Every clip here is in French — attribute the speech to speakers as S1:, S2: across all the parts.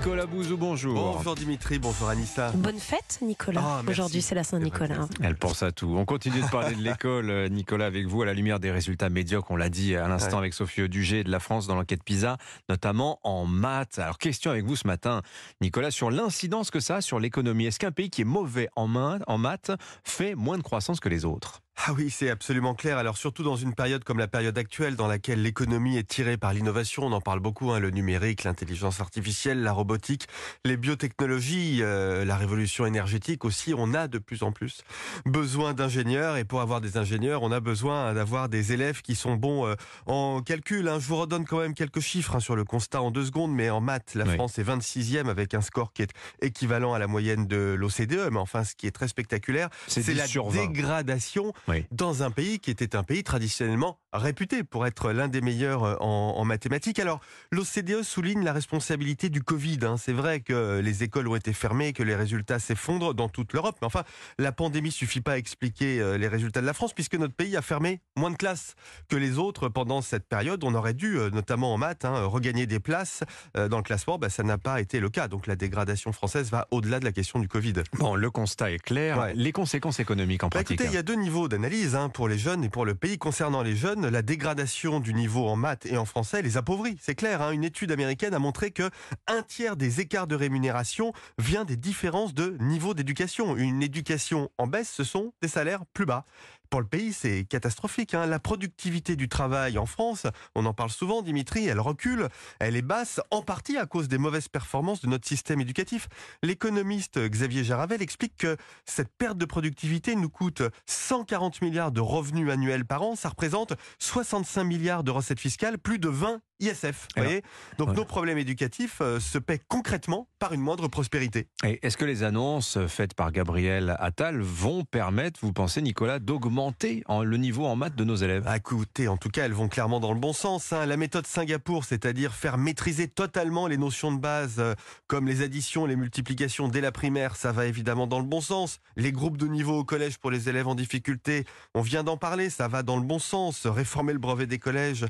S1: Nicolas Bouzou, bonjour.
S2: Bonjour Dimitri, bonjour Anissa.
S3: Bonne fête, Nicolas.
S2: Ah.
S3: Aujourd'hui, c'est la Saint-Nicolas.
S1: Elle pense à tout. On continue de parler de l'école, euh, Nicolas, avec vous, à la lumière des résultats médiocres, on l'a dit à l'instant
S2: Ouais.
S1: avec Sophie Audugé de la France dans l'enquête PISA, notamment en maths. Alors, question avec vous ce matin, Nicolas, sur l'incidence que ça a sur l'économie. Est-ce qu'un pays qui est mauvais en maths fait moins de croissance que les autres?
S2: Ah oui, c'est absolument clair. Alors surtout dans une période comme la période actuelle dans laquelle l'économie est tirée par l'innovation, on en parle beaucoup, hein, le numérique, l'intelligence artificielle, la robotique, les biotechnologies, euh, la révolution énergétique aussi, on a de plus en plus besoin d'ingénieurs et pour avoir des ingénieurs, on a besoin d'avoir des élèves qui sont bons euh, en calcul. hein. Je vous redonne quand même quelques chiffres hein, sur le constat en deux secondes, mais en maths, la
S1: Oui.
S2: France est 26e avec un score qui est équivalent à la moyenne de l'OCDE, mais enfin ce qui est très spectaculaire,
S1: C'est
S2: c'est
S1: 10
S2: la
S1: sur 20.
S2: dégradation
S1: Oui.
S2: dans un pays qui était un pays traditionnellement réputé pour être l'un des meilleurs euh, en, en mathématiques. Alors, l'OCDE souligne la responsabilité du Covid. hein. C'est vrai que les écoles ont été fermées, que les résultats s'effondrent dans toute l'Europe. Mais enfin, la pandémie suffit pas à expliquer euh, les résultats de la France, puisque notre pays a fermé moins de classes que les autres pendant cette période. On aurait dû, euh, notamment en maths, hein, regagner des places dans le classement. Bah, ça n'a pas été le cas. Donc la dégradation française va au-delà de la question du Covid.
S1: Bon, le constat est clair.
S2: Ouais.
S1: Les conséquences économiques en
S2: Bah,
S1: pratique.
S2: écoutez, il y a deux niveaux d'analyse hein, pour les jeunes et pour le pays. Concernant les jeunes, la dégradation du niveau en maths et en français les appauvrit. C'est clair, hein, une étude américaine a montré que un tiers des écarts de rémunération vient des différences de niveau d'éducation. Une éducation en baisse, ce sont des salaires plus bas. Pour le pays, c'est catastrophique. hein. La productivité du travail en France, on en parle souvent, Dimitri, elle recule, elle est basse, en partie à cause des mauvaises performances de notre système éducatif. L'économiste Xavier Jaravel explique que cette perte de productivité nous coûte 140 milliards de revenus annuels par an. Ça représente 65 milliards de recettes fiscales, plus de 20 ISF. Vous
S1: Alors,
S2: voyez? Donc
S1: voilà.
S2: nos problèmes éducatifs euh, se paient concrètement par une moindre prospérité.
S1: Et est-ce que les annonces faites par Gabriel Attal vont permettre, vous pensez, Nicolas, d'augmenter le niveau en maths de nos élèves
S2: Ah, écoutez, en tout cas, elles vont clairement dans le bon sens. hein. La méthode Singapour, c'est-à-dire faire maîtriser totalement les notions de base, euh, comme les additions, les multiplications dès la primaire, ça va évidemment dans le bon sens. Les groupes de niveau au collège pour les élèves en difficulté, on vient d'en parler, ça va dans le bon sens. Réformer le brevet des collèges,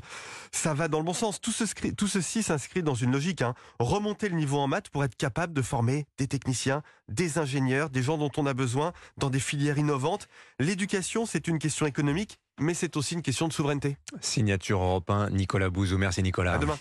S2: ça va dans le bon sens. Tout ceci s'inscrit dans une logique. hein. Remonter le niveau en maths pour être capable de former des techniciens, des ingénieurs, des gens dont on a besoin dans des filières innovantes. L'éducation, c'est une question économique, mais c'est aussi une question de souveraineté.
S1: Signature européen, Nicolas Bouzou. Merci Nicolas.
S2: À demain.